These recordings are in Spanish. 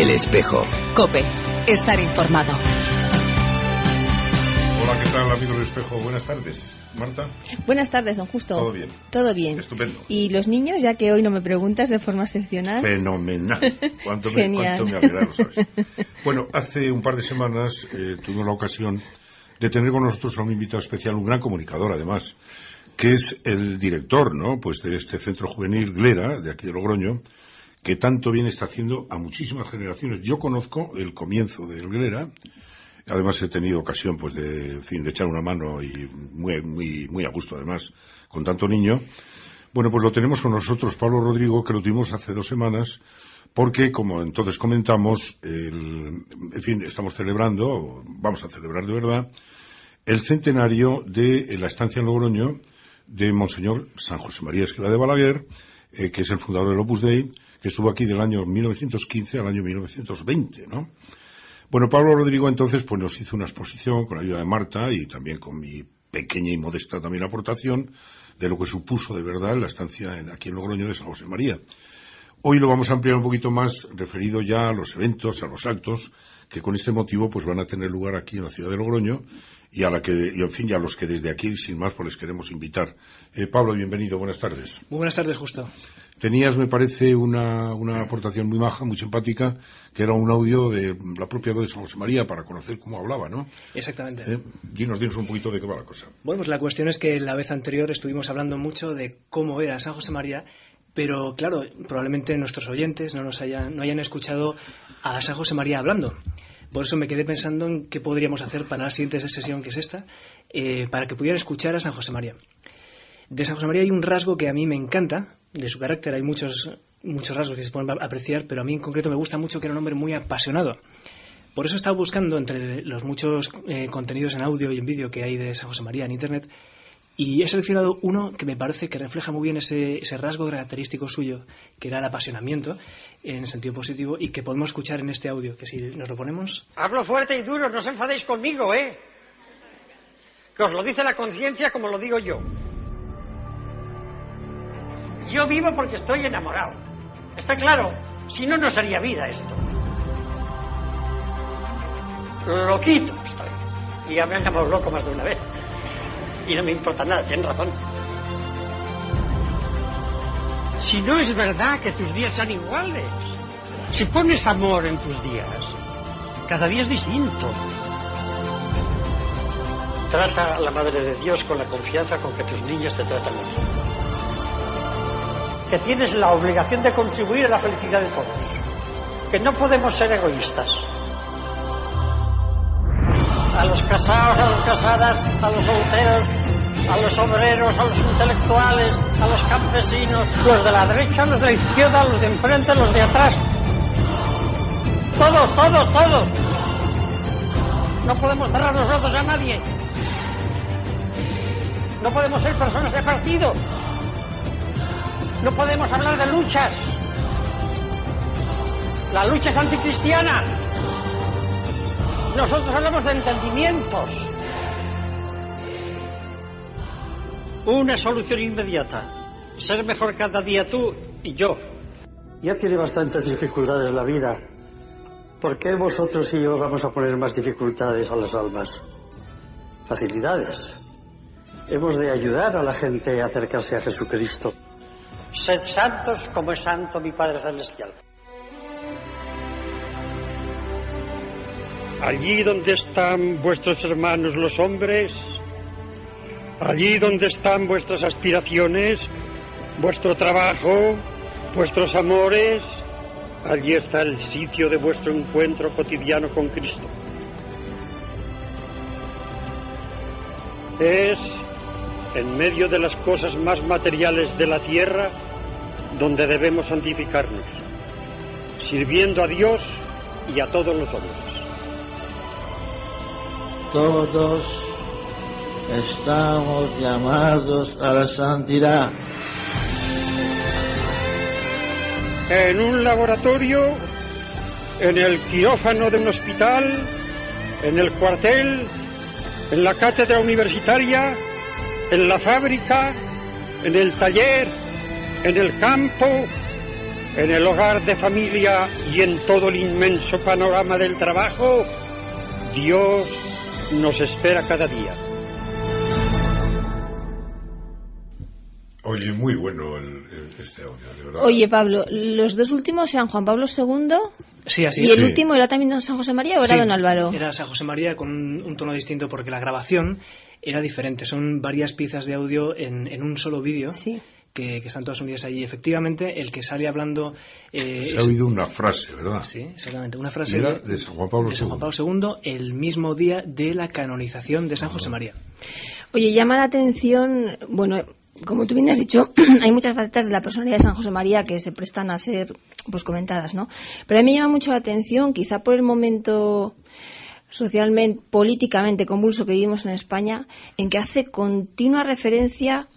El espejo. Cope. Estar informado. Hola, ¿qué tal, amigo del espejo? Buenas tardes. Marta. Buenas tardes, don Justo. Todo bien. Todo bien. Estupendo. ¿Y los niños, ya que hoy no me preguntas de forma excepcional? Fenomenal. ¿Cuánto me, Genial. cuánto me alegraron, ¿sabes? Bueno, hace un par de semanas eh, tuvimos la ocasión de tener con nosotros a un invitado especial, un gran comunicador además, que es el director, ¿no? Pues de este centro juvenil Glera, de aquí de Logroño, que tanto bien está haciendo a muchísimas generaciones. Yo conozco el comienzo del Glera, además he tenido ocasión, pues, de, fin, de echar una mano y muy, muy, muy a gusto además con tanto niño. Bueno, pues lo tenemos con nosotros, Pablo Rodrigo, que lo tuvimos hace dos semanas, porque, como entonces comentamos, el- en fin, estamos celebrando, vamos a celebrar de verdad, el centenario de la estancia en Logroño de Monseñor San José María Esquela de Balaguer, eh, que es el fundador del Opus Dei, que estuvo aquí del año 1915 al año 1920, ¿no? Bueno, Pablo Rodrigo entonces pues nos hizo una exposición con la ayuda de Marta y también con mi pequeña y modesta también aportación de lo que supuso de verdad la estancia aquí en Logroño de San José María. Hoy lo vamos a ampliar un poquito más referido ya a los eventos, a los actos que con este motivo pues van a tener lugar aquí en la ciudad de Logroño y a la que y en fin y a los que desde aquí sin más pues les queremos invitar. Eh, Pablo, bienvenido, buenas tardes. Muy buenas tardes, justo. Tenías, me parece, una, una aportación muy maja, muy simpática, que era un audio de la propia voz de San José María para conocer cómo hablaba, ¿no? Exactamente. Eh, dinos, dinos un poquito de qué va la cosa. Bueno, pues la cuestión es que la vez anterior estuvimos hablando mucho de cómo era San José María, pero claro, probablemente nuestros oyentes no, nos hayan, no hayan escuchado a San José María hablando. Por eso me quedé pensando en qué podríamos hacer para la siguiente sesión, que es esta, eh, para que pudieran escuchar a San José María. De San José María hay un rasgo que a mí me encanta, de su carácter hay muchos, muchos rasgos que se pueden apreciar, pero a mí en concreto me gusta mucho que era un hombre muy apasionado. Por eso he estado buscando entre los muchos eh, contenidos en audio y en vídeo que hay de San José María en Internet y he seleccionado uno que me parece que refleja muy bien ese, rasgo característico suyo, que era el apasionamiento en sentido positivo y que podemos escuchar en este audio, que si nos lo ponemos... Hablo fuerte y duro, no os enfadéis conmigo, ¿eh? Que os lo dice la conciencia como lo digo yo. Yo vivo porque estoy enamorado. Está claro, si no, no sería vida esto. Loquito estoy. Y ya me han llamado loco más de una vez. Y no me importa nada, tienen razón. Si no es verdad que tus días sean iguales. Si pones amor en tus días, cada día es distinto. Trata a la Madre de Dios con la confianza con que tus niños te tratan. Que tienes la obligación de contribuir a la felicidad de todos. Que no podemos ser egoístas. A los casados, a las casadas, a los solteros, a los obreros, a los intelectuales, a los campesinos, los de la derecha, los de la izquierda, los de enfrente, los de atrás. Todos, todos, todos. No podemos cerrar los ojos a nadie. No podemos ser personas de partido. No podemos hablar de luchas. La lucha es anticristiana. Nosotros hablamos de entendimientos. Una solución inmediata. Ser mejor cada día tú y yo. Ya tiene bastantes dificultades en la vida. ¿Por qué vosotros y yo vamos a poner más dificultades a las almas? Facilidades. Hemos de ayudar a la gente a acercarse a Jesucristo. Sed santos como es santo mi Padre Celestial. Allí donde están vuestros hermanos los hombres, allí donde están vuestras aspiraciones, vuestro trabajo, vuestros amores, allí está el sitio de vuestro encuentro cotidiano con Cristo. Es en medio de las cosas más materiales de la tierra donde debemos santificarnos, sirviendo a Dios y a todos los hombres. Todos estamos llamados a la santidad. En un laboratorio, en el quirófano de un hospital, en el cuartel, en la cátedra universitaria, en la fábrica, en el taller, en el campo, en el hogar de familia y en todo el inmenso panorama del trabajo, Dios nos espera cada día. Oye, muy bueno el, el- este audio, de verdad. Oye, Pablo, los dos últimos eran Juan Pablo II Sí, así y es. el último era también don San José María o era Sí, don Álvaro. Era San José María con un, un tono distinto porque la grabación era diferente. Son varias piezas de audio en, en un solo vídeo Sí. Que, que están todas unidas allí. Efectivamente, el que sale hablando. eh, Se ha es- oído una frase, ¿verdad? Sí, exactamente. Una frase Era de San Juan Pablo de San Juan II. Pablo II el mismo día de la canonización de San José María. Oye, llama la atención, bueno, como tú bien has dicho, hay muchas facetas de la personalidad de San José María que se prestan a ser pues comentadas, ¿no? Pero a mí me llama mucho la atención, quizá por el momento socialmente, políticamente convulso que vivimos en España, en que hace continua referencia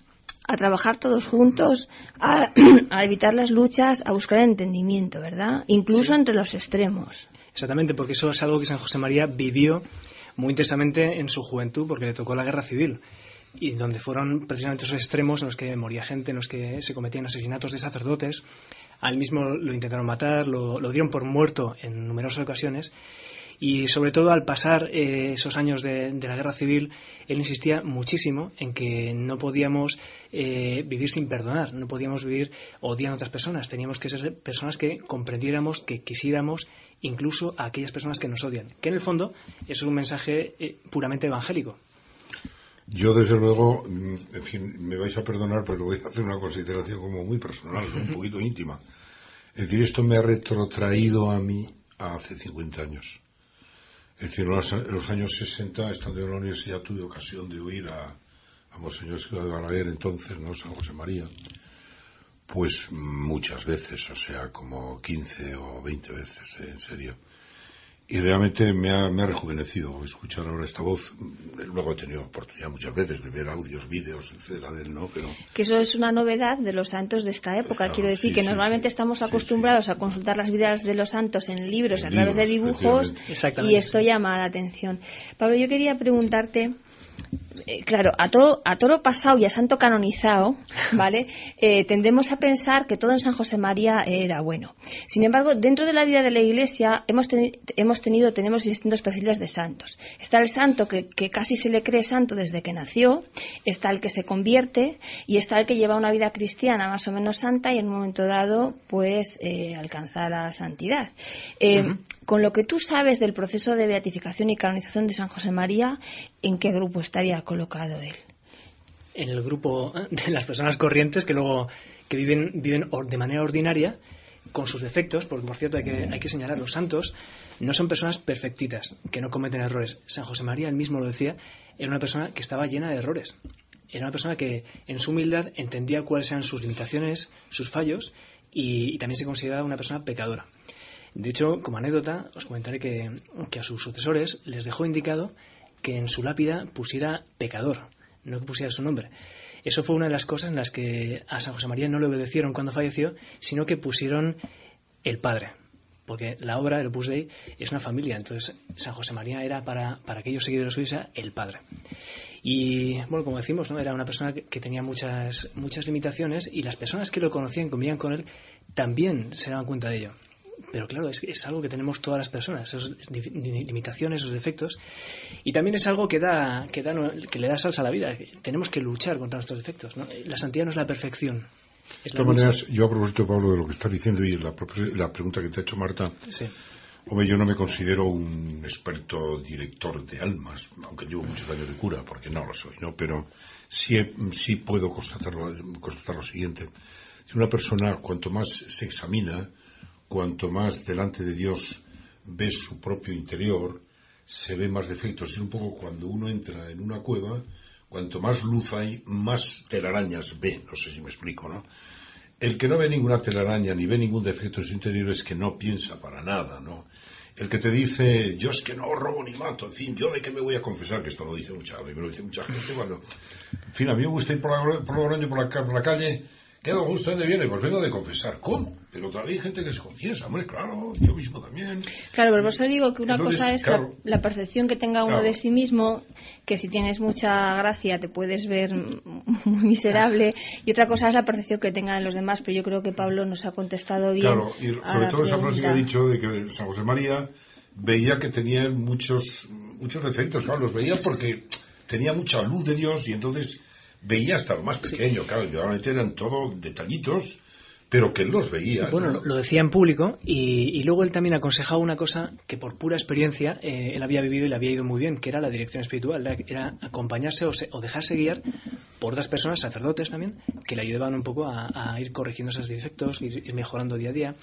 a trabajar todos juntos, a, a evitar las luchas, a buscar el entendimiento, ¿verdad? Incluso Sí. entre los extremos. Exactamente, porque eso es algo que San José María vivió muy intensamente en su juventud, porque le tocó la guerra civil. Y donde fueron precisamente esos extremos en los que moría gente, en los que se cometían asesinatos de sacerdotes. Al mismo lo intentaron matar, lo, lo dieron por muerto en numerosas ocasiones. Y sobre todo al pasar eh, esos años de, la guerra civil, él insistía muchísimo en que no podíamos eh, vivir sin perdonar, no podíamos vivir odiando a otras personas. Teníamos que ser personas que comprendiéramos, que quisiéramos incluso a aquellas personas que nos odian. Que en el fondo eso es un mensaje eh, puramente evangélico. Yo, desde luego, mm, en fin, me vais a perdonar, pero voy a hacer una consideración como muy personal, un poquito íntima. Es decir, esto me ha retrotraído a mí a hace 50 años. Es decir, en los, años 60, estando en la universidad, tuve ocasión de oír a, a Monseñor Silva de Balaguer, entonces, ¿no? San José María, pues muchas veces, o sea, como 15 o 20 veces, ¿eh? en serio. Y realmente me ha, me ha rejuvenecido escuchar ahora esta voz. Luego he tenido oportunidad muchas veces de ver audios, vídeos, etcétera, de él, ¿no? Pero Que eso es una novedad de los santos de esta época. Claro, Quiero decir sí, que sí, normalmente sí. estamos acostumbrados sí. a consultar las vidas de los santos en libros En a través de dibujos y esto llama la atención. Pablo, yo quería preguntarte. Eh, claro, a toro, a toro pasado y a santo canonizado, ¿vale? Eh, tendemos a pensar que todo en San José María era bueno. Sin embargo, dentro de la vida de la Iglesia hemos, teni- hemos tenido, tenemos distintos perfiles de santos. Está el santo que, que casi se le cree santo desde que nació, está el que se convierte y está el que lleva una vida cristiana más o menos santa y en un momento dado, pues, eh, alcanza la santidad. Eh, Con lo que tú sabes del proceso de beatificación y canonización de San José María, ¿en qué grupo estaría colocado él? en el grupo de las personas corrientes que luego que viven viven de manera ordinaria con sus defectos, porque por cierto hay que, hay que señalar, los santos no son personas perfectitas, que no cometen errores. San José María, él mismo lo decía, era una persona que estaba llena de errores. Era una persona que en su humildad entendía cuáles eran sus limitaciones, sus fallos, y, y también se consideraba una persona pecadora. De hecho, como anécdota, os comentaré que, a sus sucesores les dejó indicado que en su lápida pusiera pecador, no que pusiera su nombre. Eso fue una de las cosas en las que a San José María no le obedecieron cuando falleció, sino que pusieron el padre. Porque la obra, el Opus Dei, es una familia. Entonces, San José María era para, para aquellos seguidores suyos el padre. Y, bueno, como decimos, ¿no? era una persona que, que tenía muchas, muchas limitaciones y las personas que lo conocían, convivían con él, también se daban cuenta de ello. Pero claro, es, es algo que tenemos todas las personas, esas limitaciones, esos defectos. Y también es algo que, da, que, da, que le da salsa a la vida. Tenemos que luchar contra nuestros defectos. ¿no? La santidad no es la perfección. De todas maneras, yo a propósito, Pablo, de lo que estás diciendo y la, la pregunta que te ha hecho Marta, Sí. hombre, yo no me considero un experto director de almas, aunque llevo muchos años de cura, porque no lo soy, ¿no? Pero sí, sí puedo constatar lo, constatar lo siguiente. Si una persona, cuanto más se examina, cuanto más delante de Dios ve su propio interior, se ve más defectos. Es un poco cuando uno entra en una cueva, cuanto más luz hay, más telarañas ve. No sé si me explico, ¿no? El que no ve ninguna telaraña ni ve ningún defecto en su interior es que no piensa para nada, ¿no? El que te dice, yo es que no robo ni mato, en fin, yo de qué me voy a confesar, que esto lo dice mucha, lo dice mucha gente, cuando, en fin, a mí me gusta ir por la, por la, por la calle, ¿Qué don gusto dónde viene? Pues vengo de confesar. ¿Cómo? Pero todavía hay gente que se confiesa, hombre, claro, yo mismo también. Claro, pero por eso digo que una Entonces, cosa es claro. la, la percepción que tenga uno Claro. de sí mismo, que si tienes mucha gracia te puedes ver muy miserable, y otra cosa es la percepción que tengan los demás, pero yo creo que Pablo nos ha contestado bien. Claro, y sobre todo esa frase que ha dicho de que San José María veía que tenía muchos, muchos defectos, claro, los veía porque tenía mucha luz de Dios y entonces veía hasta lo más pequeño, claro, y realmente eran todo detallitos, pero que él los veía. Bueno, ¿no? lo, decía en público y, y luego él también aconsejaba una cosa que por pura experiencia eh, él había vivido y le había ido muy bien, que era la dirección espiritual, era, era acompañarse o, se- o dejarse guiar por otras personas, sacerdotes también, que le ayudaban un poco a, a ir corrigiendo esos defectos, ir, ir mejorando día a día.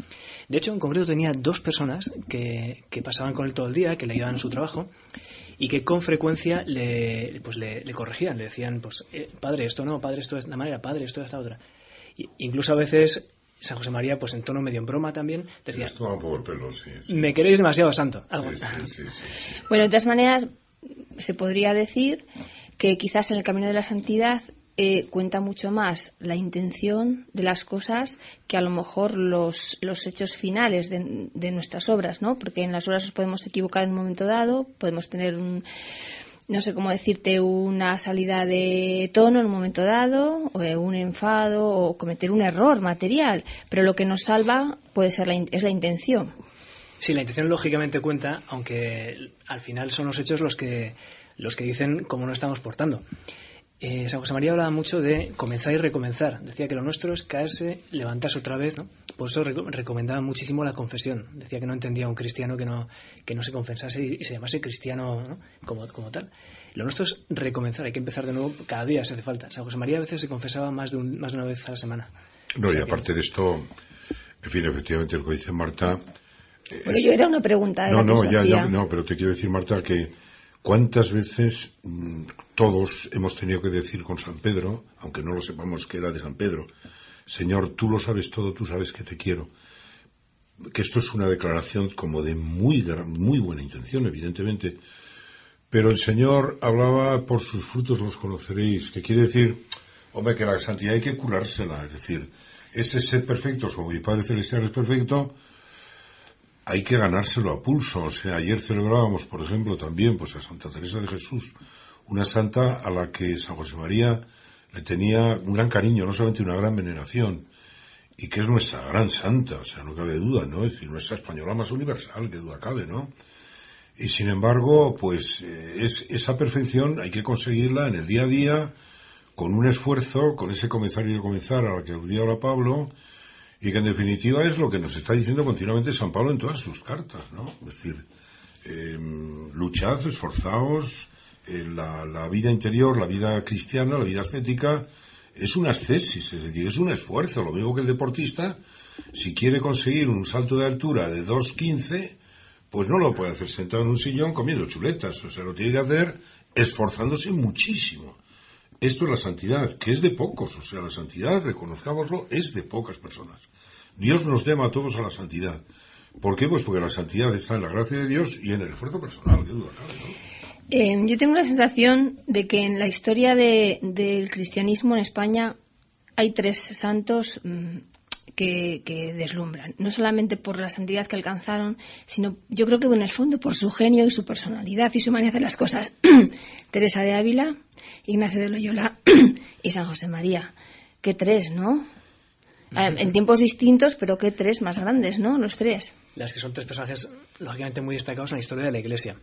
De hecho, en concreto tenía dos personas que, que pasaban con él todo el día, que le ayudaban en su trabajo y que con frecuencia le, pues le, le corregían, le decían, pues, eh, padre, esto no, padre, esto es de una manera, padre, esto es de esta otra. Y- incluso a veces San José María, pues en tono medio en broma también, decía, pelo, sí. sí. me queréis demasiado santo. Algo. Sí, sí, sí, sí, sí. Bueno, de todas maneras, se podría decir que quizás en el camino de la santidad eh, cuenta mucho más la intención de las cosas que a lo mejor los, los hechos finales de, de nuestras obras, ¿no? Porque en las obras nos podemos equivocar en un momento dado, podemos tener un, no sé cómo decirte, una salida de tono en un momento dado, o un enfado, o cometer un error material, pero lo que nos salva puede ser la, es la intención. Sí, la intención lógicamente cuenta, aunque al final son los hechos los que, los que dicen cómo nos estamos portando. Eh, San José María hablaba mucho de comenzar y recomenzar. Decía que lo nuestro es caerse, levantarse otra vez, ¿no? Por eso reco- recomendaba muchísimo la confesión. Decía que no entendía a un cristiano que no, que no se confesase y, y se llamase cristiano ¿no? como, como tal. Lo nuestro es recomenzar, hay que empezar de nuevo cada día si hace falta. San José María a veces se confesaba más de, un- más de una vez a la semana. No, O y que- aparte de esto, en fin, efectivamente lo que dice Marta... eh, Bueno, es- yo era una pregunta de No, la no, ya, ya, no, pero te quiero decir, Marta, que cuántas veces mm, todos hemos tenido que decir con San Pedro, aunque no lo sepamos que era de San Pedro, Señor, tú lo sabes todo, tú sabes que te quiero. Que esto es una declaración como de muy, muy buena intención, evidentemente. Pero el Señor hablaba, por sus frutos los conoceréis, que quiere decir, hombre, que la santidad hay que curársela, es decir, ese ser perfecto, como mi Padre Celestial es perfecto, hay que ganárselo a pulso. O sea, ayer celebrábamos, por ejemplo, también pues a Santa Teresa de Jesús, una santa a la que San José María le tenía un gran cariño, no solamente una gran veneración, y que es nuestra gran santa, o sea, no cabe duda, ¿no? Es decir, nuestra española más universal, que duda cabe, ¿no? Y sin embargo, pues eh, es, esa perfección hay que conseguirla en el día a día, con un esfuerzo, con ese comenzar y recomenzar a la que aludía ahora Pablo, y que en definitiva es lo que nos está diciendo continuamente San Pablo en todas sus cartas, ¿no? Es decir, eh, luchad, esforzaos, eh, la, la vida interior, la vida cristiana, la vida ascética, es una ascesis, es decir, es un esfuerzo. Lo mismo que el deportista, si quiere conseguir un salto de altura de 2.15, pues no lo puede hacer sentado en un sillón comiendo chuletas. O sea, lo tiene que hacer esforzándose muchísimo. Esto es la santidad, que es de pocos. O sea, la santidad, reconozcámoslo, es de pocas personas. Dios nos llama a todos a la santidad. ¿Por qué? Pues porque la santidad está en la gracia de Dios y en el esfuerzo personal, qué duda cabe, ¿no? Eh, yo tengo la sensación de que en la historia de- del cristianismo en España hay tres santos mm, que, que deslumbran, no solamente por la santidad que alcanzaron, sino yo creo que en el fondo por su genio y su personalidad y su manera de hacer las cosas. Teresa de Ávila, Ignacio de Loyola y San José María. Qué tres, ¿no? Eh, En tiempos distintos, pero qué tres más grandes, ¿no? Los tres. las que son tres personajes lógicamente muy destacados en la historia de la Iglesia.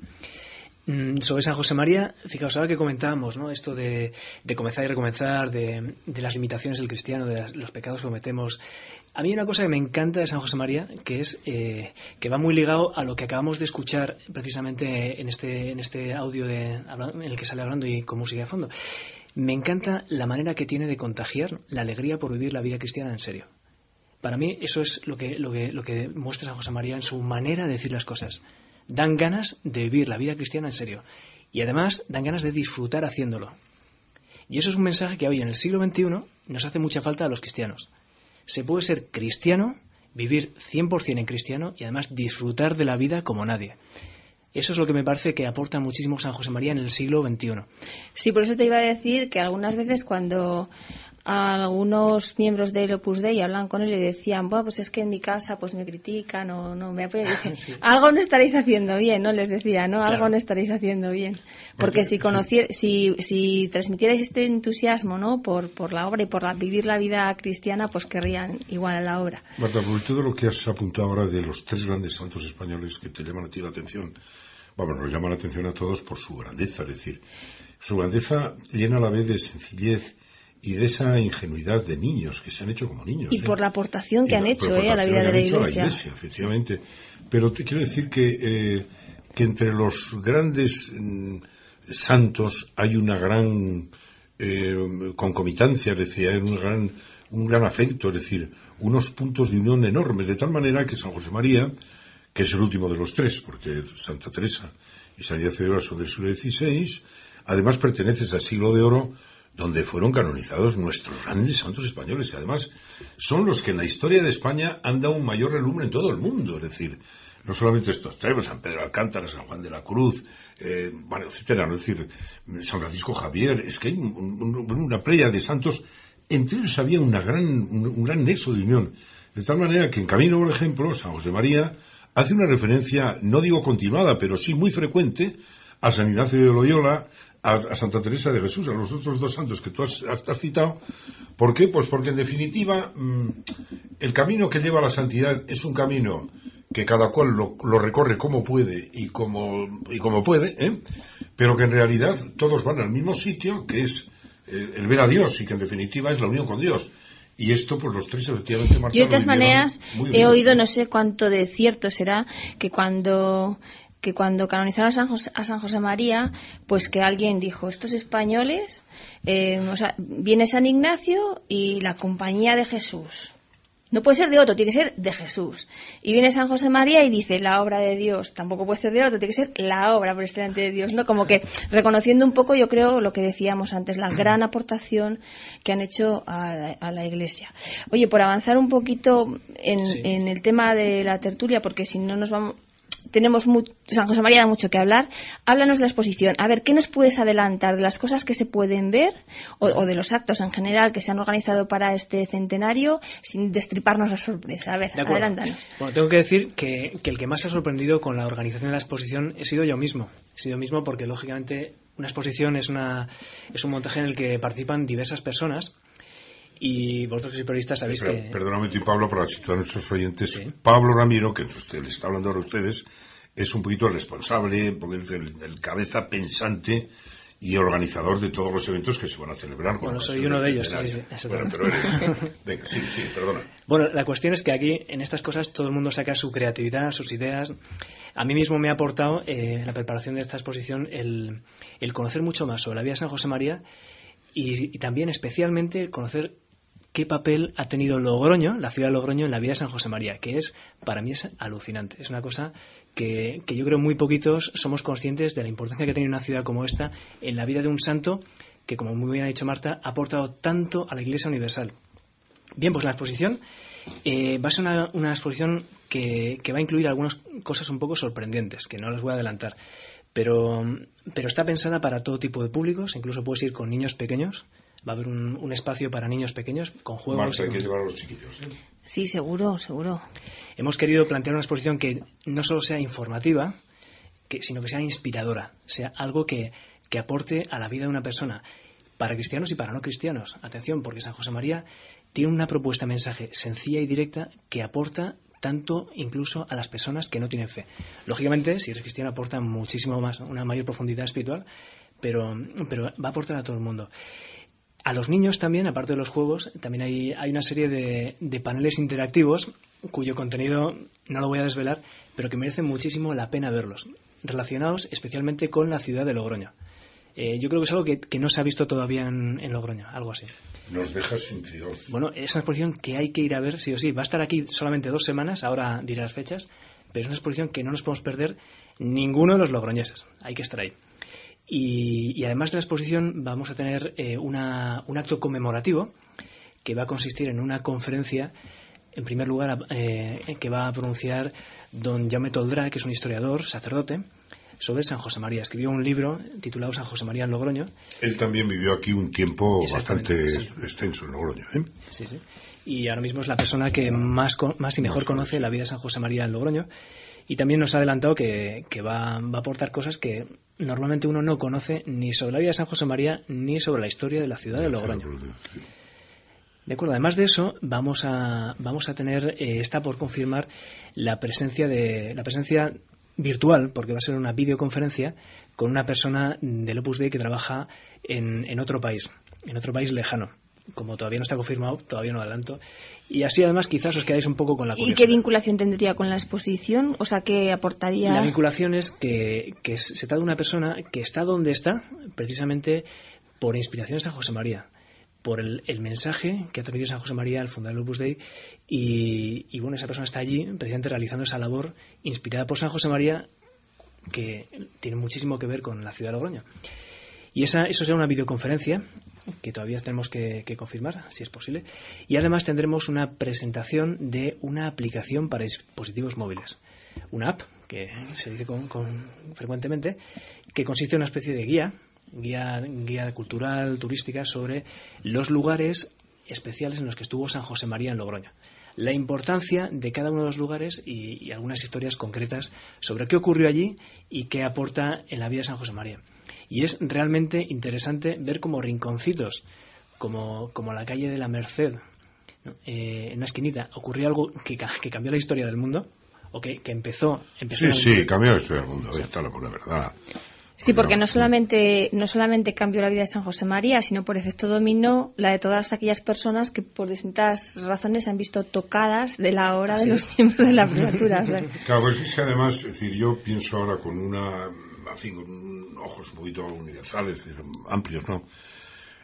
Mm, Sobre San José María, fijaos ahora que comentábamos, ¿no? Esto de, de comenzar y recomenzar, de, de las limitaciones del cristiano, de las- los pecados que cometemos. A mí hay una cosa que me encanta de San José María, que es eh, que va muy ligado a lo que acabamos de escuchar precisamente en este, en este audio de, en el que sale hablando y con música de fondo. Me encanta la manera que tiene de contagiar la alegría por vivir la vida cristiana en serio. Para mí eso es lo que, lo que, lo que muestra San José María en su manera de decir las cosas. Dan ganas de vivir la vida cristiana en serio. Y además dan ganas de disfrutar haciéndolo. Y eso es un mensaje que hoy en el siglo XXI nos hace mucha falta a los cristianos. Se puede ser cristiano, vivir 100% en cristiano y además disfrutar de la vida como nadie. Eso es lo que me parece que aporta muchísimo San José María en el siglo XXI. Sí, por eso te iba a decir que algunas veces cuando algunos miembros del Opus Dei hablan con él y decían, bueno, pues es que en mi casa pues me critican o no me apoyan. Dicen, algo no estaréis haciendo bien, ¿no? Les decía, ¿no? Algo no estaréis haciendo bien. Porque si, conocier, si, si transmitierais este entusiasmo, ¿no? Por, por la obra y por la, vivir la vida cristiana, pues querrían igual a la obra. Marta, por todo lo que has apuntado ahora de los tres grandes santos españoles que te llaman a ti la atención, bueno, nos llama la atención a todos por su grandeza, es decir, su grandeza llena a la vez de sencillez y de esa ingenuidad de niños que se han hecho como niños. Y por la aportación que han hecho eh, a la vida de la iglesia. efectivamente. Pero te quiero decir que, eh, que entre los grandes mm, santos hay una gran eh, concomitancia, es decir, hay un gran, un gran afecto, es decir, unos puntos de unión enormes, de tal manera que San José María, que es el último de los tres, porque Santa Teresa y San Ignacio de Oro son del siglo XVI, además pertenece al siglo de oro donde fueron canonizados nuestros grandes santos españoles, que además son los que en la historia de España han dado un mayor relumbre en todo el mundo, es decir, no solamente estos tres, San Pedro Alcántara, San Juan de la Cruz, eh, bueno, etcétera, es decir, San Francisco Javier, es que hay una playa de santos, entre ellos había una gran, un, gran nexo de unión, de tal manera que en camino, por ejemplo, San José María hace una referencia, no digo continuada, pero sí muy frecuente, a San Ignacio de Loyola, a, Santa Teresa de Jesús, a los otros dos santos que tú has, citado. ¿Por qué? Pues porque en definitiva mm, el camino que lleva a la santidad es un camino que cada cual lo, recorre como puede y como, y como puede, ¿eh? pero que en realidad todos van al mismo sitio, que es el, el ver a Dios y que en definitiva es la unión con Dios. Y esto, pues los tres efectivamente Yo de todas maneras he oído, no sé cuánto de cierto será, que cuando que cuando canonizaron a San, José, a San José María, pues que alguien dijo, estos españoles, eh, o sea, viene San Ignacio y la compañía de Jesús. No puede ser de otro, tiene que ser de Jesús. Y viene San José María y dice la obra de Dios. Tampoco puede ser de otro, tiene que ser la obra por delante de Dios, ¿no? Como que reconociendo un poco, yo creo, lo que decíamos antes, la gran aportación que han hecho a la, Iglesia. Oye, por avanzar un poquito en, en, el tema de la tertulia, porque si no nos vamos, tenemos San José María da mucho que hablar. Háblanos de la exposición. A ver, ¿qué nos puedes adelantar de las cosas que se pueden ver o, de los actos en general que se han organizado para este centenario sin destriparnos la sorpresa? A ver, adelántanos. Bueno, tengo que decir que, el que más se ha sorprendido con la organización de la exposición he sido yo mismo. He sido yo mismo porque, lógicamente, una exposición es, una, es un montaje en el que participan diversas personas y vosotros que sois periodistas sabéis que... Perdóname, y Pablo, para situar a nuestros oyentes. Pablo Ramiro, que usted les está hablando ahora a ustedes, es un poquito el responsable, porque es el, cabeza pensante y organizador de todos los eventos que se van a celebrar. Bueno, soy uno de ellos, sí, sí, bueno, pero eres... Venga, sí, sí, perdona. Bueno, la cuestión es que aquí, en estas cosas, todo el mundo saca su creatividad, sus ideas. A mí mismo me ha aportado, eh, en la preparación de esta exposición, el, el, conocer mucho más sobre la vida de San José María y, y también, especialmente, el conocer qué papel ha tenido Logroño, la ciudad de Logroño, en la vida de San José María, que es, para mí, es alucinante. Es una cosa que, yo creo muy poquitos somos conscientes de la importancia que tiene una ciudad como esta en la vida de un santo que, como muy bien ha dicho Marta, ha aportado tanto a la Iglesia Universal. Bien, pues la exposición eh, va a ser una, exposición que, va a incluir algunas cosas un poco sorprendentes, que no les voy a adelantar. Pero, pero está pensada para todo tipo de públicos, incluso puedes ir con niños pequeños, va a haber un, espacio para niños pequeños con juegos. hay que llevar a los chiquillos. ¿eh? Sí, seguro, seguro. Hemos querido plantear una exposición que no solo sea informativa, que, sino que sea inspiradora, sea algo que, que aporte a la vida de una persona, para cristianos y para no cristianos. Atención, porque San José María tiene una propuesta mensaje sencilla y directa que aporta tanto incluso a las personas que no tienen fe. Lógicamente, si eres cristiano aporta muchísimo más, una mayor profundidad espiritual, pero, pero va a aportar a todo el mundo. A los niños también, aparte de los juegos, también hay, hay una serie de, paneles interactivos cuyo contenido no lo voy a desvelar, pero que merecen muchísimo la pena verlos, relacionados especialmente con la ciudad de Logroño. Eh, yo creo que es algo que, no se ha visto todavía en, Logroño, algo así. Nos dejas intrigados. Bueno, es una exposición que hay que ir a ver sí o sí. Va a estar aquí solamente dos semanas, ahora diré las fechas, pero es una exposición que no nos podemos perder ninguno de los logroñeses. Hay que estar ahí. Y, además de la exposición vamos a tener eh, un acto conmemorativo que va a consistir en una conferencia, en primer lugar, eh, que va a pronunciar don Jaume Toldrá, que es un historiador, sacerdote, sobre San José María. Escribió un libro titulado San José María en Logroño. Él también vivió aquí un tiempo bastante sí. extenso en Logroño. ¿eh? Sí, sí. Y ahora mismo es la persona que más, más y mejor conoce la vida de San José María en Logroño. Y también nos ha adelantado que, que va, va a aportar cosas que normalmente uno no conoce ni sobre la vida de San José María ni sobre la historia de la ciudad de Logroño. Sí. De acuerdo, además de eso, vamos a, vamos a tener, eh, está por confirmar la presencia de la presencia virtual, porque va a ser una videoconferencia con una persona del Opus Dei que trabaja en, en otro país, en otro país lejano. Como todavía no está confirmado, todavía no adelanto. Y así además quizás os quedáis un poco con la ¿Y curiosidad. qué vinculación tendría con la exposición? O sea, ¿qué aportaría? La vinculación es que, que se trata de una persona que está donde está precisamente por inspiración de San José María, por el, el mensaje que ha transmitido San José María al fundador del Opus Dei y, y, bueno, esa persona está allí precisamente realizando esa labor inspirada por San José María que tiene muchísimo que ver con la ciudad de Logroño. Y esa, eso será una videoconferencia que todavía tenemos que, confirmar, si es posible. Y además tendremos una presentación de una aplicación para dispositivos móviles. Una app, que se dice con, frecuentemente, que consiste en una especie de guía, guía, cultural, turística, sobre los lugares especiales en los que estuvo San José María en Logroño. La importancia de cada uno de los lugares y algunas historias concretas sobre qué ocurrió allí y qué aporta en la vida de San José María. Y es realmente interesante ver como rinconcitos, como, como la calle de la Merced, ¿no? Eh, en una esquinita, ocurrió algo que, ca- que cambió la historia del mundo, o que, que empezó, empezó Sí, sí, cambió la historia del mundo. ahí está la pura verdad. Sí, porque No, solamente, no solamente cambió la vida de San José María, sino por efecto dominó la de todas aquellas personas que por distintas razones se han visto tocadas de la hora Así de es. los miembros de la criatura. Claro, pues es que además, es decir, yo pienso ahora con una, con ojos un poquito universales, amplios, ¿no?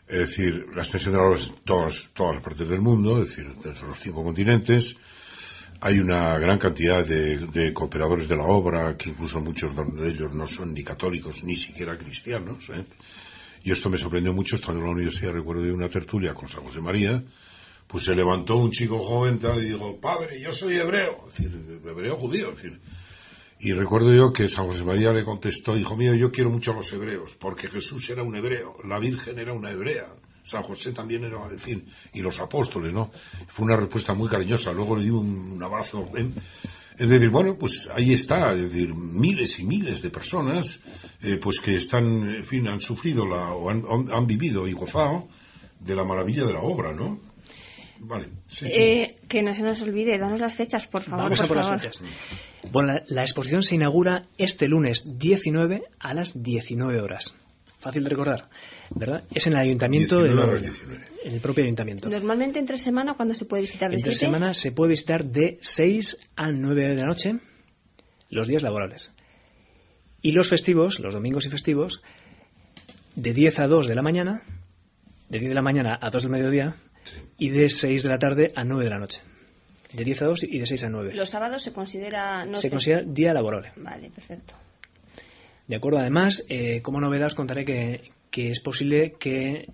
Es decir, la extensión de la obra es todas, todas las partes del mundo, es decir, desde los cinco continentes. Hay una gran cantidad de, de cooperadores de la obra, que incluso muchos de ellos no son ni católicos ni siquiera cristianos. ¿eh? Y esto me sorprendió mucho estando en la universidad, recuerdo de una tertulia con San José María, pues se levantó un chico joven tal y dijo, padre, yo soy hebreo, es decir, hebreo judío, es decir, y recuerdo yo que San José María le contestó, hijo mío, yo quiero mucho a los hebreos, porque Jesús era un hebreo, la Virgen era una hebrea, San José también era, en fin, y los apóstoles, ¿no? Fue una respuesta muy cariñosa, luego le di un, un abrazo. ¿eh? Es decir, bueno, pues ahí está, es decir, miles y miles de personas, eh, pues que están, en fin, han sufrido la, o han, han- han vivido y gozado de la maravilla de la obra, ¿no? Vale, sí, sí. eh, que no se nos olvide, danos las fechas, por favor. Vamos a por por las favor. fechas. Bueno, la, la exposición se inaugura este lunes 19 a las 19 horas. Fácil de recordar, ¿verdad? Es en el ayuntamiento de 19 a las Logroño, 19. en el propio ayuntamiento. Normalmente entre semana, cuando se puede visitar? ¿De Entre siete? semana se puede visitar de 6 a 9 de la noche, los días laborables. Y los festivos, los domingos y festivos, de 10 a 2 de la mañana, de 10 de la mañana a 2 del mediodía, y de 6 de la tarde a 9 de la noche. De 10 a 2 y de 6 a 9. Los sábados se considera... No se sé- considera día laborable. Vale, perfecto. De acuerdo, además, eh, como novedad os contaré que, que es posible que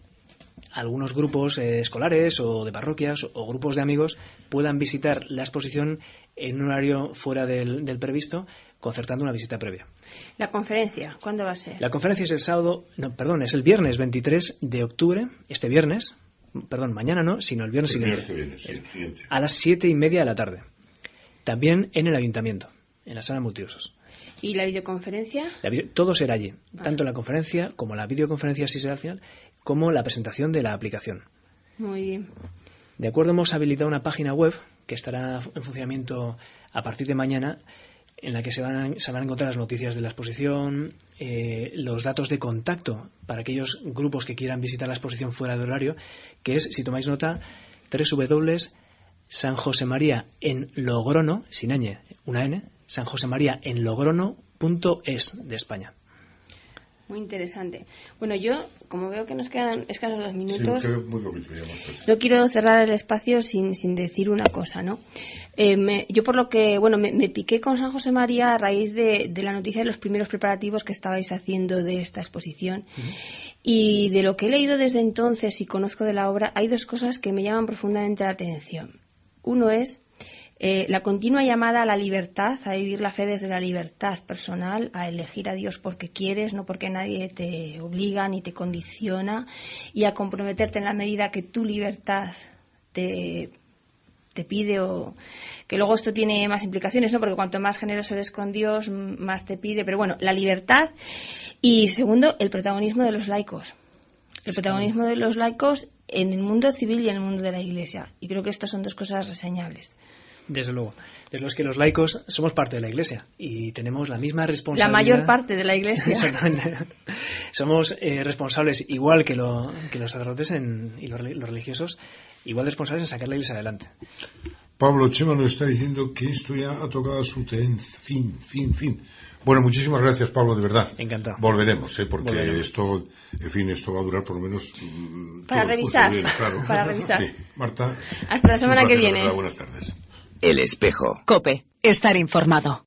algunos grupos eh, escolares o de parroquias o grupos de amigos puedan visitar la exposición en un horario fuera del, del previsto, concertando una visita previa. La conferencia, ¿cuándo va a ser? La conferencia es el sábado, no, perdón, es el viernes 23 de octubre, este viernes, perdón, mañana no, sino el viernes El siguiente, viernes que viene, sí, el siguiente. a las siete y media de la tarde. También en el ayuntamiento, en la sala multiusos. ¿Y la videoconferencia? La video- todo será allí, tanto la conferencia como la videoconferencia, si será al final, como la presentación de la aplicación. Muy bien. De acuerdo, hemos habilitado una página web que estará en funcionamiento a partir de mañana, en la que se van a, se van a encontrar las noticias de la exposición, eh, los datos de contacto para aquellos grupos que quieran visitar la exposición fuera de horario, que es, si tomáis nota, www. San José María en Logrono, sin ñ, una n, San José María en Logrono.es de España. Muy interesante. Bueno, yo, como veo que nos quedan escasos dos minutos, muy no quiero cerrar el espacio sin, sin decir una cosa, ¿no? Eh, me- yo por lo que, bueno, me, me piqué con San José María a raíz de, de la noticia de los primeros preparativos que estabais haciendo de esta exposición. Y de lo que he leído desde entonces y conozco de la obra, hay dos cosas que me llaman profundamente la atención. Uno es eh, la continua llamada a la libertad, a vivir la fe desde la libertad personal, a elegir a Dios porque quieres, no porque nadie te obliga ni te condiciona, y a comprometerte en la medida que tu libertad te, te pide o que luego esto tiene más implicaciones, ¿no? Porque cuanto más generoso eres con Dios, más te pide, pero bueno, la libertad y segundo, el protagonismo de los laicos. El protagonismo de los laicos en el mundo civil y en el mundo de la Iglesia. Y creo que estas son dos cosas reseñables. Desde luego. Desde los que los laicos somos parte de la Iglesia y tenemos la misma responsabilidad. La mayor parte de la Iglesia. somos eh, responsables, igual que, lo, que los sacerdotes en, y los, los, religiosos, igual de responsables en sacar la Iglesia adelante. Pablo Chema nos está diciendo que esto ya ha tocado su ten, fin, fin, fin. Bueno, muchísimas gracias, Pablo, de verdad. Encantado. Volveremos, ¿eh? porque esto, en fin, esto va a durar por lo menos. Para revisar. claro. Para revisar. Sí. Marta. Hasta la semana que viene. Buenas tardes. El espejo. Cope. Estar informado.